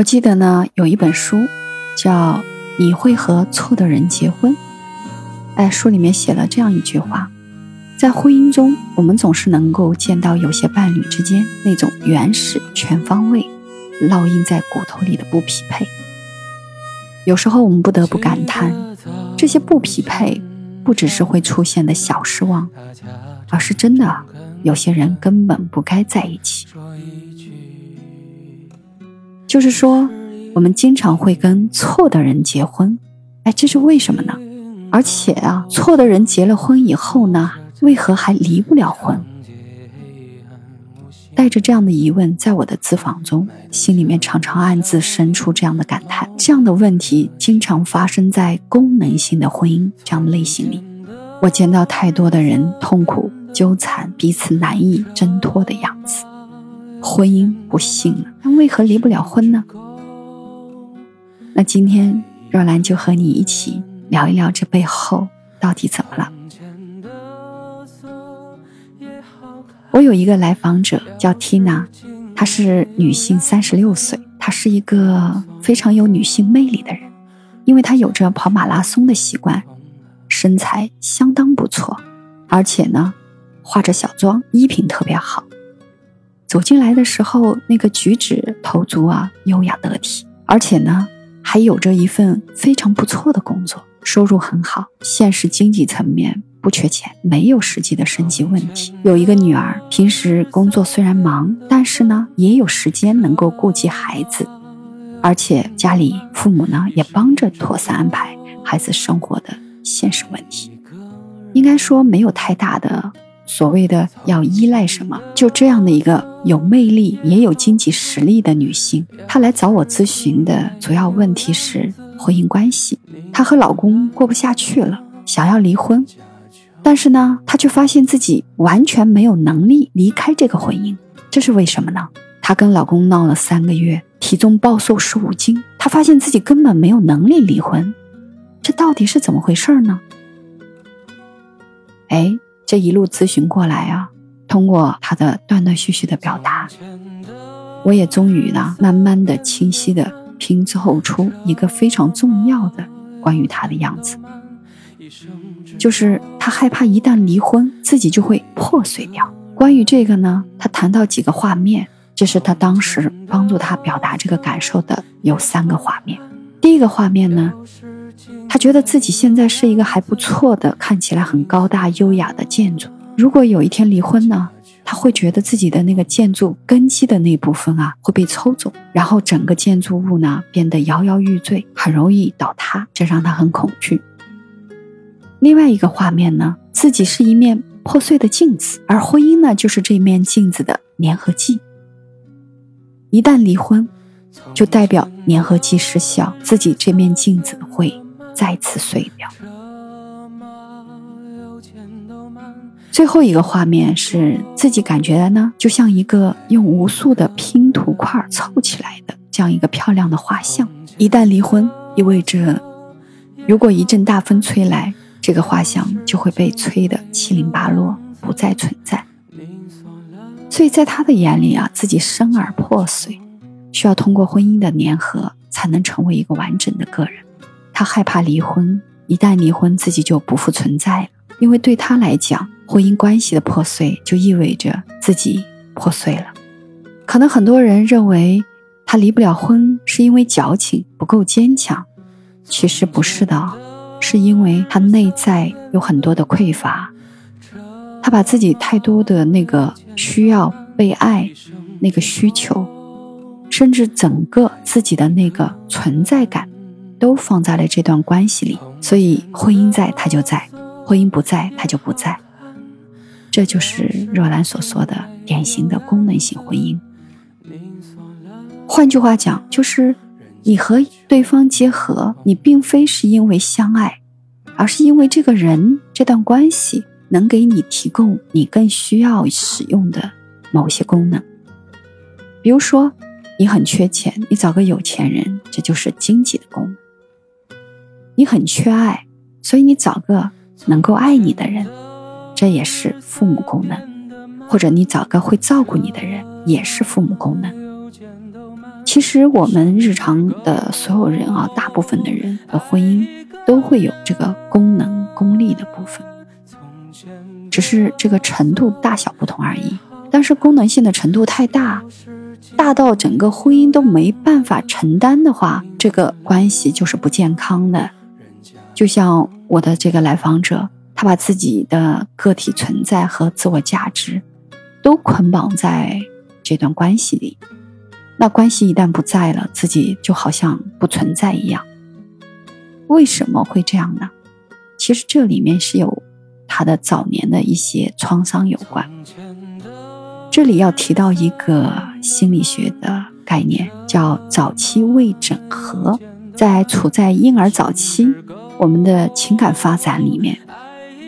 我记得呢，有一本书叫《你会和错的人结婚》。哎，书里面写了这样一句话：在婚姻中，我们总是能够见到有些伴侣之间那种原始、全方位、烙印在骨头里的不匹配。有时候，我们不得不感叹，这些不匹配不只是会出现的小失望，而是真的有些人根本不该在一起。就是说，我们经常会跟错的人结婚，哎，这是为什么呢？而且啊，错的人结了婚以后呢，为何还离不了婚？带着这样的疑问，在我的咨访中，心里面常常暗自生出这样的感叹：这样的问题经常发生在功能性的婚姻这样类型里。我见到太多的人痛苦纠缠，彼此难以挣脱的样子。婚姻不幸了，那为何离不了婚呢？那今天若兰就和你一起聊一聊这背后到底怎么了。我有一个来访者叫 Tina，她是女性，三十六岁，她是一个非常有女性魅力的人，因为她有着跑马拉松的习惯，身材相当不错，而且呢，化着小妆，衣品特别好。走进来的时候，那个举止投足啊，优雅得体，而且呢，还有着一份非常不错的工作，收入很好，现实经济层面不缺钱，没有实际的生计问题。有一个女儿，平时工作虽然忙，但是呢，也有时间能够顾及孩子，而且家里父母呢也帮着妥善安排孩子生活的现实问题，应该说没有太大的。所谓的要依赖什么？就这样的一个有魅力也有经济实力的女性，她来找我咨询的主要问题是婚姻关系。她和老公过不下去了，想要离婚，但是呢，她却发现自己完全没有能力离开这个婚姻。这是为什么呢？她跟老公闹了三个月，体重暴瘦十五斤，她发现自己根本没有能力离婚。这到底是怎么回事呢？哎。这一路咨询过来啊，通过他的断断续续的表达，我也终于呢，慢慢的、清晰的拼凑出一个非常重要的关于他的样子，就是他害怕一旦离婚，自己就会破碎掉。关于这个呢，他谈到几个画面，这是他当时帮助他表达这个感受的有三个画面。第一个画面呢。他觉得自己现在是一个还不错的、看起来很高大优雅的建筑。如果有一天离婚呢，他会觉得自己的那个建筑根基的那部分啊会被抽走，然后整个建筑物呢变得摇摇欲坠，很容易倒塌，这让他很恐惧。另外一个画面呢，自己是一面破碎的镜子，而婚姻呢就是这面镜子的粘合剂。一旦离婚，就代表粘合剂失效，自己这面镜子会。再次碎掉。最后一个画面是自己感觉呢，就像一个用无数的拼图块凑起来的这样一个漂亮的画像。一旦离婚，意味着如果一阵大风吹来，这个画像就会被吹得七零八落，不再存在。所以在他的眼里啊，自己生而破碎，需要通过婚姻的粘合，才能成为一个完整的个人。他害怕离婚，一旦离婚，自己就不复存在了。因为对他来讲，婚姻关系的破碎就意味着自己破碎了。可能很多人认为他离不了婚是因为矫情不够坚强，其实不是的，是因为他内在有很多的匮乏。他把自己太多的那个需要被爱、那个需求，甚至整个自己的那个存在感。都放在了这段关系里，所以婚姻在他就在，婚姻不在他就不在。这就是若兰所说的典型的功能性婚姻。换句话讲，就是你和对方结合，你并非是因为相爱，而是因为这个人这段关系能给你提供你更需要使用的某些功能。比如说，你很缺钱，你找个有钱人，这就是经济的功能。你很缺爱，所以你找个能够爱你的人，这也是父母功能；或者你找个会照顾你的人，也是父母功能。其实我们日常的所有人啊，大部分的人的婚姻都会有这个功能功利的部分，只是这个程度大小不同而已。但是功能性的程度太大，大到整个婚姻都没办法承担的话，这个关系就是不健康的。就像我的这个来访者，他把自己的个体存在和自我价值都捆绑在这段关系里。那关系一旦不在了，自己就好像不存在一样。为什么会这样呢？其实这里面是有他的早年的一些创伤有关。这里要提到一个心理学的概念，叫早期未整合。在处在婴儿早期，我们的情感发展里面，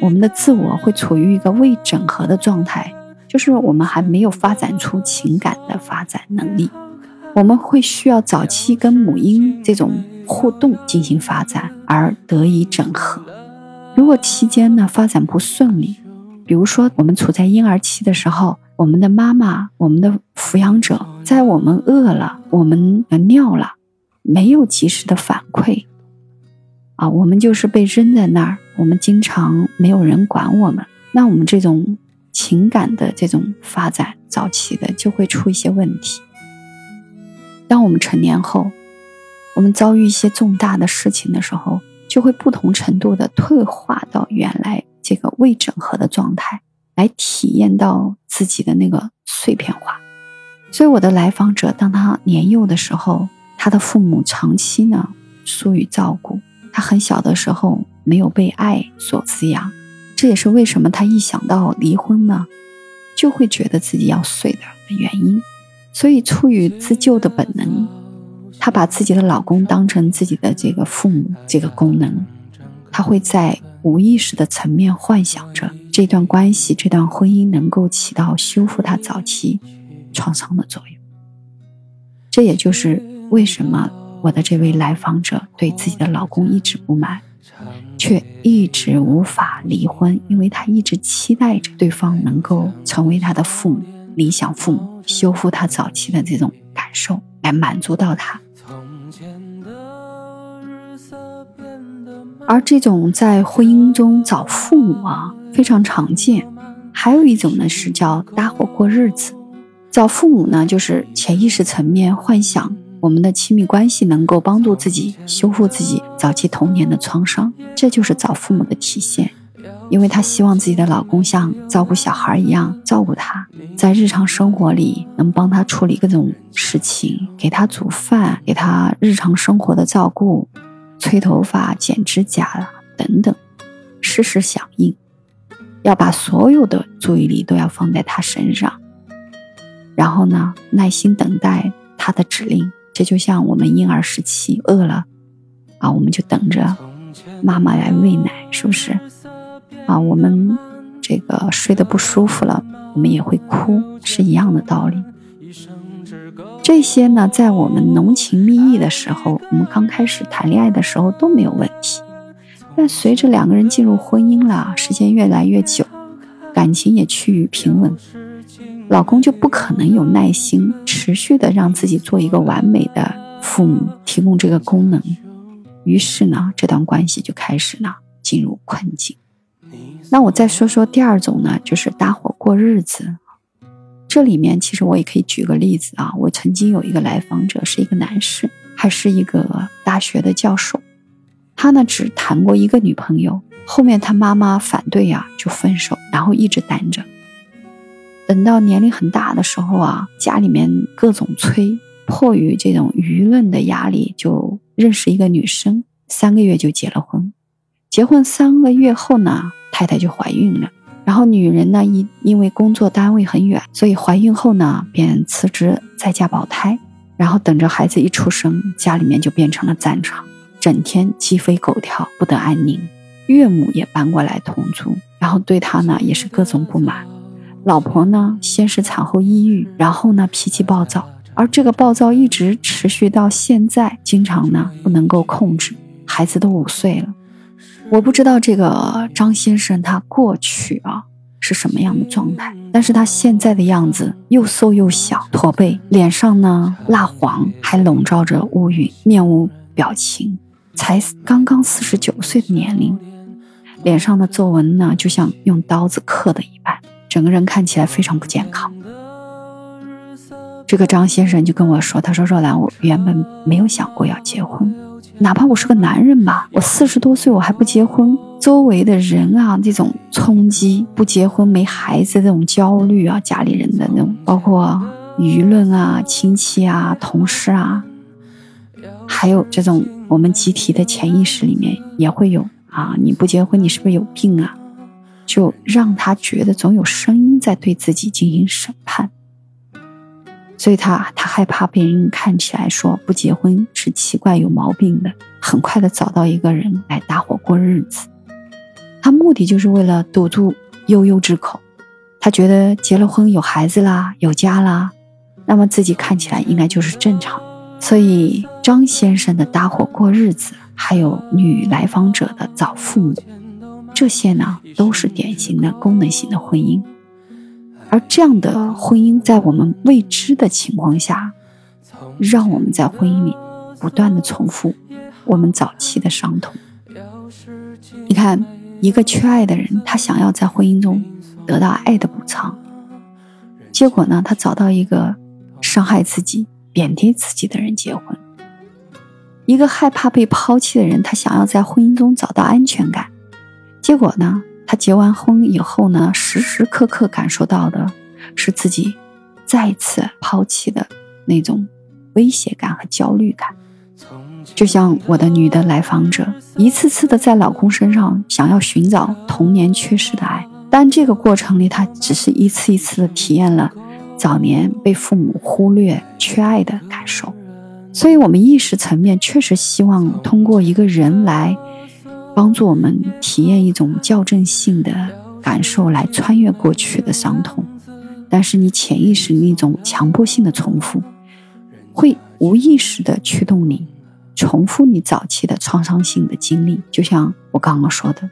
我们的自我会处于一个未整合的状态，就是我们还没有发展出情感的发展能力。我们会需要早期跟母婴这种互动进行发展而得以整合。如果期间呢发展不顺利，比如说我们处在婴儿期的时候，我们的妈妈、我们的抚养者在我们饿了、我们尿了，没有及时的反馈，啊，我们就是被扔在那儿，我们经常没有人管我们，那我们这种情感的这种发展早期的就会出一些问题。当我们成年后，我们遭遇一些重大的事情的时候，就会不同程度的退化到原来这个未整合的状态，来体验到自己的那个碎片化。所以，我的来访者，当他年幼的时候，他的父母长期呢疏于照顾，他很小的时候没有被爱所滋养，这也是为什么他一想到离婚呢，就会觉得自己要碎的原因。所以，出于自救的本能，她把自己的老公当成自己的这个父母这个功能，她会在无意识的层面幻想着这段关系、这段婚姻能够起到修复她早期创伤的作用。这也就是为什么我的这位来访者对自己的老公一直不满，却一直无法离婚，因为她一直期待着对方能够成为她的父母。理想父母修复他早期的这种感受，来满足到他。而这种在婚姻中找父母啊，非常常见。还有一种呢，是叫搭伙过日子。找父母呢，就是潜意识层面幻想我们的亲密关系能够帮助自己修复自己早期童年的创伤，这就是找父母的体现。因为她希望自己的老公像照顾小孩一样照顾她，在日常生活里能帮她处理各种事情，给她煮饭，给她日常生活的照顾，吹头发、剪指甲等等，事事响应，要把所有的注意力都要放在她身上，然后呢，耐心等待她的指令。这就像我们婴儿时期饿了啊，我们就等着妈妈来喂奶，是不是？啊，我们这个睡得不舒服了，我们也会哭，是一样的道理。这些呢，在我们浓情蜜意的时候，我们刚开始谈恋爱的时候都没有问题。但随着两个人进入婚姻了，时间越来越久，感情也趋于平稳，老公就不可能有耐心持续的让自己做一个完美的父母，提供这个功能。于是呢，这段关系就开始呢进入困境。那我再说说第二种呢，就是搭伙过日子。这里面其实我也可以举个例子啊，我曾经有一个来访者是一个男士，还是一个大学的教授，他呢只谈过一个女朋友，后面他妈妈反对呀，就分手，然后一直单着。等到年龄很大的时候啊，家里面各种催，迫于这种舆论的压力，就认识一个女生，三个月就结了婚。结婚三个月后呢？太太就怀孕了，然后女人呢，因因为工作单位很远，所以怀孕后呢，便辞职在家保胎，然后等着孩子一出生，家里面就变成了战场，整天鸡飞狗跳，不得安宁。岳母也搬过来同住，然后对她呢也是各种不满。老婆呢，先是产后抑郁，然后呢脾气暴躁，而这个暴躁一直持续到现在，经常呢不能够控制。孩子都五岁了。我不知道这个张先生他过去啊是什么样的状态，但是他现在的样子又瘦又小，驼背，脸上呢蜡黄，还笼罩着乌云，面无表情，才刚刚四十九岁的年龄，脸上的皱纹呢就像用刀子刻的一般，整个人看起来非常不健康。这个张先生就跟我说：“他说若兰，我原本没有想过要结婚，哪怕我是个男人吧，我四十多岁我还不结婚，周围的人啊，这种冲击，不结婚没孩子这种焦虑啊，家里人的那种，包括舆论啊、亲戚啊、同事啊，还有这种我们集体的潜意识里面也会有啊，你不结婚，你是不是有病啊？就让他觉得总有声音在对自己进行审判。”所以他他害怕别人看起来说不结婚是奇怪有毛病的，很快的找到一个人来搭伙过日子，他目的就是为了堵住悠悠之口。他觉得结了婚有孩子啦有家啦，那么自己看起来应该就是正常。所以张先生的搭伙过日子，还有女来访者的找父母，这些呢都是典型的功能型的婚姻。而这样的婚姻，在我们未知的情况下，让我们在婚姻里不断的重复我们早期的伤痛。你看，一个缺爱的人，他想要在婚姻中得到爱的补偿，结果呢，他找到一个伤害自己、贬低自己的人结婚。一个害怕被抛弃的人，他想要在婚姻中找到安全感，结果呢？他结完婚以后呢，时时刻刻感受到的是自己再次抛弃的那种威胁感和焦虑感。就像我的女的来访者，一次次的在老公身上想要寻找童年缺失的爱，但这个过程里，她只是一次一次的体验了早年被父母忽略、缺爱的感受。所以，我们意识层面确实希望通过一个人来。帮助我们体验一种校正性的感受，来穿越过去的伤痛。但是你潜意识那种强迫性的重复，会无意识的驱动你重复你早期的创伤性的经历。就像我刚刚说的，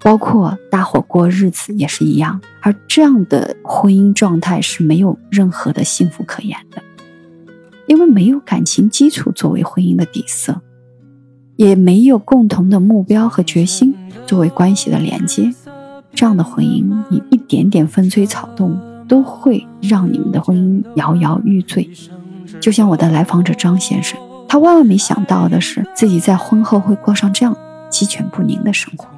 包括搭伙过日子也是一样。而这样的婚姻状态是没有任何的幸福可言的，因为没有感情基础作为婚姻的底色。也没有共同的目标和决心作为关系的连接，这样的婚姻，你一点点风吹草动都会让你们的婚姻摇摇欲坠。就像我的来访者张先生，他万万没想到的是，自己在婚后会过上这样鸡犬不宁的生活，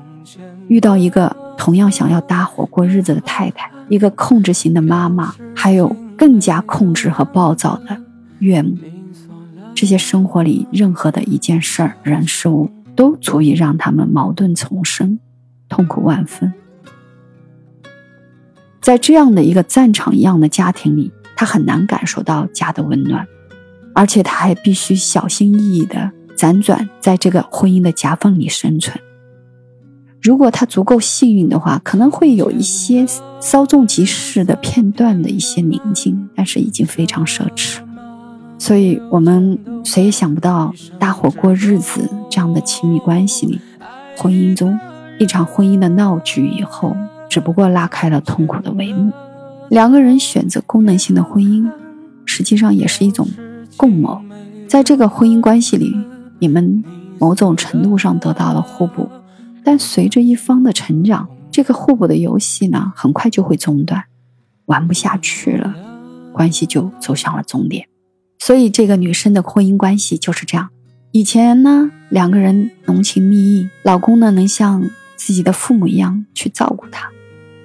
遇到一个同样想要搭伙过日子的太太，一个控制型的妈妈，还有更加控制和暴躁的岳母。这些生活里任何的一件事儿、人、事物，都足以让他们矛盾丛生，痛苦万分。在这样的一个战场一样的家庭里，他很难感受到家的温暖，而且他还必须小心翼翼的辗转在这个婚姻的夹缝里生存。如果他足够幸运的话，可能会有一些稍纵即逝的片段的一些宁静，但是已经非常奢侈。所以，我们谁也想不到，搭伙过日子这样的亲密关系里，婚姻中一场婚姻的闹剧以后，只不过拉开了痛苦的帷幕。两个人选择功能性的婚姻，实际上也是一种共谋。在这个婚姻关系里，你们某种程度上得到了互补，但随着一方的成长，这个互补的游戏呢，很快就会中断，玩不下去了，关系就走向了终点。所以，这个女生的婚姻关系就是这样。以前呢，两个人浓情蜜意，老公呢能像自己的父母一样去照顾她。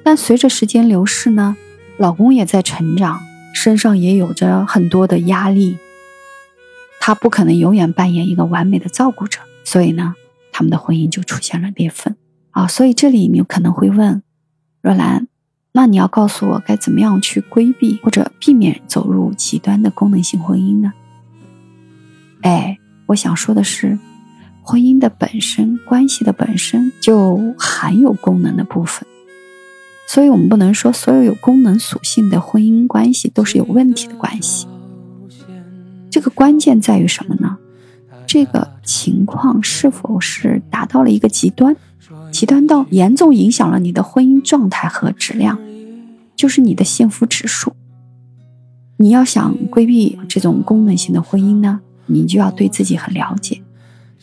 但随着时间流逝呢，老公也在成长，身上也有着很多的压力。他不可能永远扮演一个完美的照顾者，所以呢，他们的婚姻就出现了裂缝啊。所以这里你可能会问，若兰。那你要告诉我该怎么样去规避或者避免走入极端的功能性婚姻呢？哎，我想说的是，婚姻的本身，关系的本身就含有功能的部分，所以我们不能说所有有功能属性的婚姻关系都是有问题的关系。这个关键在于什么呢？这个情况是否是达到了一个极端？极端到严重影响了你的婚姻状态和质量，就是你的幸福指数。你要想规避这种功能性的婚姻呢，你就要对自己很了解，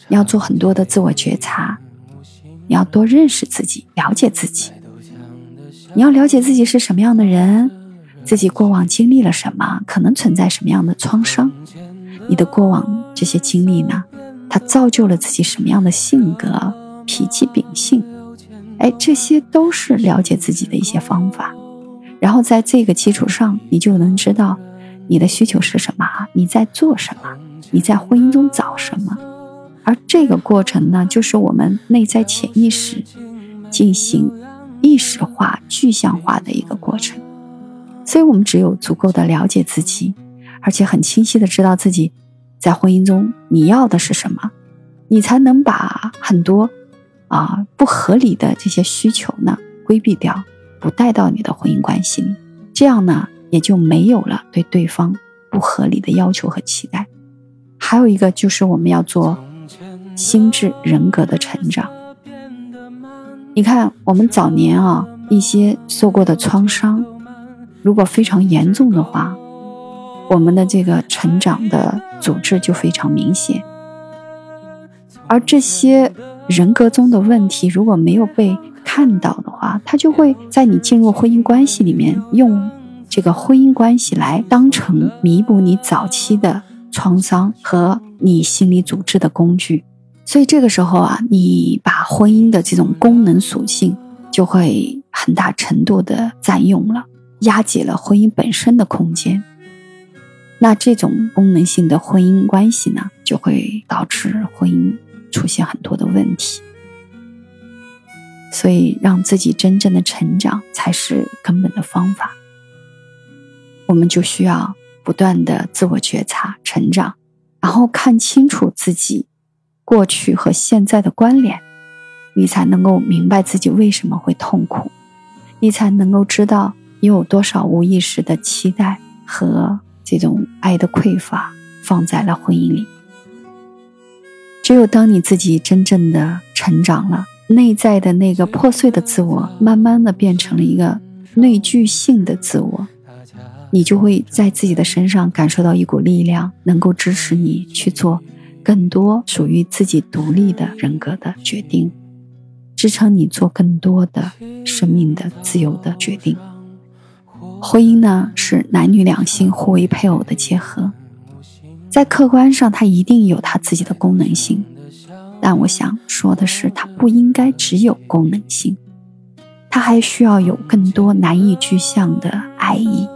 要做很多的自我觉察，你要多认识自己，了解自己。你要了解自己是什么样的人，自己过往经历了什么，可能存在什么样的创伤，你的过往这些经历呢，它造就了自己什么样的性格、脾气、秉性，哎，这些都是了解自己的一些方法。然后在这个基础上，你就能知道你的需求是什么，你在做什么，你在婚姻中找什么。而这个过程呢，就是我们内在潜意识进行意识化、具象化的一个过程。所以，我们只有足够的了解自己，而且很清晰的知道自己在婚姻中你要的是什么，你才能把很多啊不合理的这些需求呢规避掉。不带到你的婚姻关系里，这样呢也就没有了对对方不合理的要求和期待。还有一个就是我们要做心智人格的成长。你看，我们早年啊一些受过的创伤，如果非常严重的话，我们的这个成长的组织就非常明显。而这些人格中的问题，如果没有被看到的话，他就会在你进入婚姻关系里面，用这个婚姻关系来当成弥补你早期的创伤和你心理组织的工具。所以这个时候啊，你把婚姻的这种功能属性就会很大程度的占用了，压解了婚姻本身的空间。那这种功能性的婚姻关系呢，就会导致婚姻出现很多的问题。所以，让自己真正的成长才是根本的方法。我们就需要不断的自我觉察、成长，然后看清楚自己过去和现在的关联，你才能够明白自己为什么会痛苦，你才能够知道你有多少无意识的期待和这种爱的匮乏放在了婚姻里。只有当你自己真正的成长了。内在的那个破碎的自我，慢慢的变成了一个内聚性的自我，你就会在自己的身上感受到一股力量，能够支持你去做更多属于自己独立的人格的决定，支撑你做更多的生命的自由的决定。婚姻呢，是男女两性互为配偶的结合，在客观上，它一定有它自己的功能性。但我想说的是，它不应该只有功能性，它还需要有更多难以具象的爱意，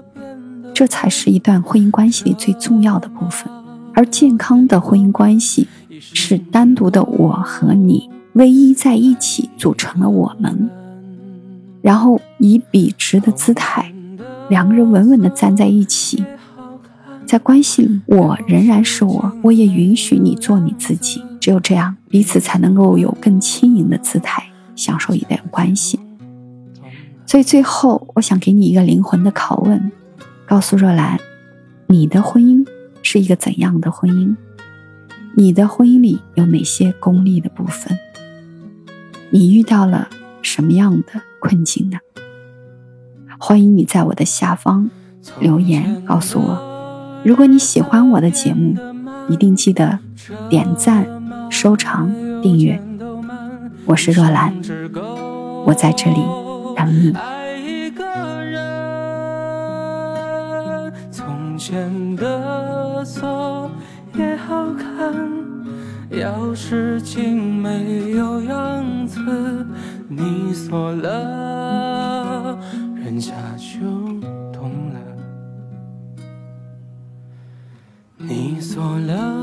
这才是一段婚姻关系里最重要的部分。而健康的婚姻关系是单独的我和你唯一在一起组成了我们，然后以笔直的姿态，两个人稳稳的站在一起。在关系里，我仍然是我，我也允许你做你自己。只有这样，彼此才能够有更轻盈的姿态，享受一段关系。所以最后，我想给你一个灵魂的拷问：告诉若兰，你的婚姻是一个怎样的婚姻？你的婚姻里有哪些功利的部分？你遇到了什么样的困境呢？欢迎你在我的下方留言告诉我。如果你喜欢我的节目，一定记得点赞、收藏、订阅。我是若兰，我在这里等你。从前的锁也好看，钥匙精没有样子，你锁了，多了。